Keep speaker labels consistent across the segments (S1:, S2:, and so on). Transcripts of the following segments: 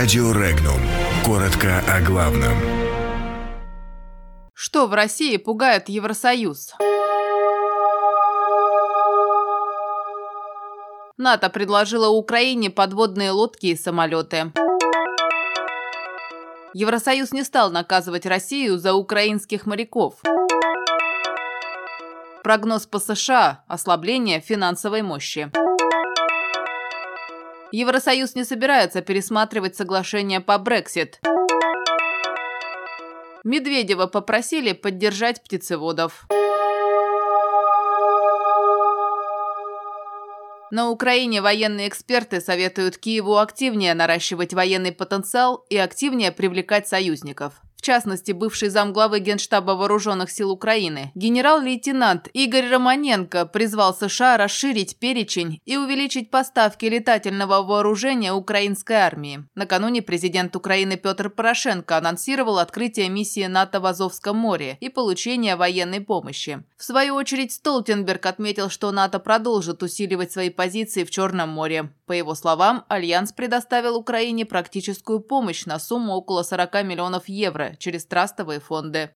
S1: Радио Регнум. Коротко о главном.
S2: Что в России пугает Евросоюз? НАТО предложило Украине подводные лодки и самолеты. Евросоюз не стал наказывать Россию за украинских моряков. Прогноз по США – ослабление финансовой мощи. Евросоюз не собирается пересматривать соглашение по Брексит. Медведева попросили поддержать птицеводов. На Украине военные эксперты советуют Киеву активнее наращивать военный потенциал и активнее привлекать союзников. В частности, бывший замглавы Генштаба Вооруженных сил Украины, генерал-лейтенант Игорь Романенко призвал США расширить перечень и увеличить поставки летательного вооружения украинской армии. Накануне президент Украины Петр Порошенко анонсировал открытие миссии НАТО в Азовском море и получение военной помощи. В свою очередь Столтенберг отметил, что НАТО продолжит усиливать свои позиции в Черном море. По его словам, Альянс предоставил Украине практическую помощь на сумму около 40 миллионов евро через трастовые фонды.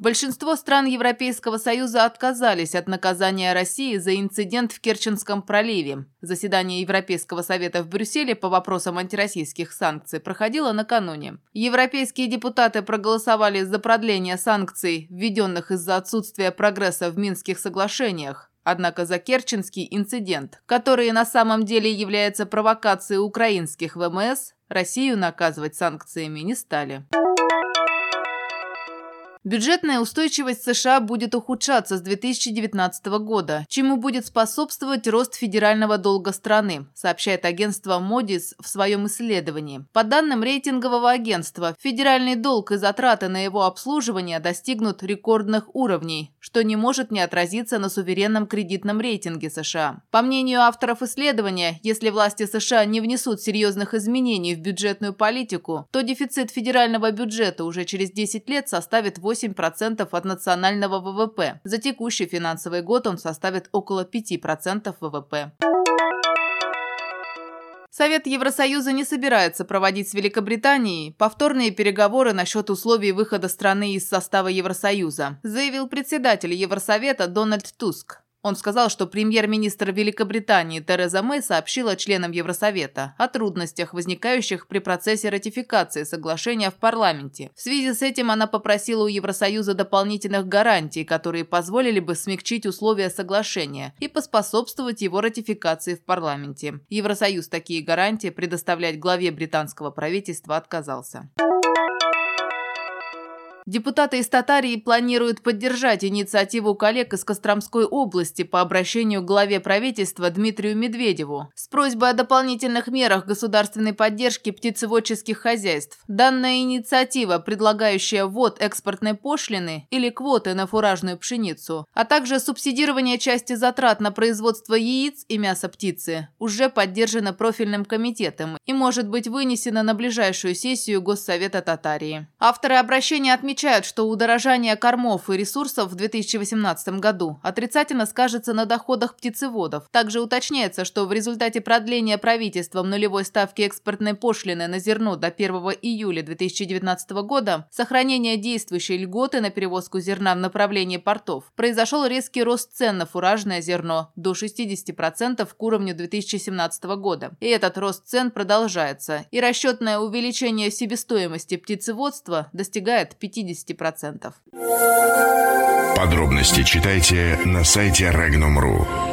S2: Большинство стран Европейского Союза отказались от наказания России за инцидент в Керченском проливе. Заседание Европейского Совета в Брюсселе по вопросам антироссийских санкций проходило накануне. Европейские депутаты проголосовали за продление санкций, введенных из-за отсутствия прогресса в Минских соглашениях. Однако за Керченский инцидент, который на самом деле является провокацией украинских ВМС, Россию наказывать санкциями не стали. Бюджетная устойчивость США будет ухудшаться с 2019 года, чему будет способствовать рост федерального долга страны, сообщает агентство Moody's в своем исследовании. По данным рейтингового агентства, федеральный долг и затраты на его обслуживание достигнут рекордных уровней, что не может не отразиться на суверенном кредитном рейтинге США. По мнению авторов исследования, если власти США не внесут серьезных изменений в бюджетную политику, то дефицит федерального бюджета уже через 10 лет составит 8 8% от национального ВВП. За текущий финансовый год он составит около 5% ВВП. Совет Евросоюза не собирается проводить с Великобританией повторные переговоры насчет условий выхода страны из состава Евросоюза, заявил председатель Евросовета Дональд Туск. Он сказал, что премьер-министр Великобритании Тереза Мэй сообщила членам Евросовета о трудностях, возникающих при процессе ратификации соглашения в парламенте. В связи с этим она попросила у Евросоюза дополнительных гарантий, которые позволили бы смягчить условия соглашения и поспособствовать его ратификации в парламенте. Евросоюз такие гарантии предоставлять главе британского правительства отказался. Депутаты из Татарии планируют поддержать инициативу коллег из Костромской области по обращению к главе правительства Дмитрию Медведеву с просьбой о дополнительных мерах государственной поддержки птицеводческих хозяйств. Данная инициатива, предлагающая ввод экспортной пошлины или квоты на фуражную пшеницу, а также субсидирование части затрат на производство яиц и мяса птицы, уже поддержана профильным комитетом и может быть вынесена на ближайшую сессию Госсовета Татарии. Авторы обращения отмечают, отмечают, что удорожание кормов и ресурсов в 2018 году отрицательно скажется на доходах птицеводов. Также уточняется, что в результате продления правительством нулевой ставки экспортной пошлины на зерно до 1 июля 2019 года, сохранение действующей льготы на перевозку зерна в направлении портов, произошел резкий рост цен на фуражное зерно до 60% к уровню 2017 года. И этот рост цен продолжается, и расчетное увеличение себестоимости птицеводства достигает 50 50%.
S1: Подробности читайте на сайте Regnum.ru.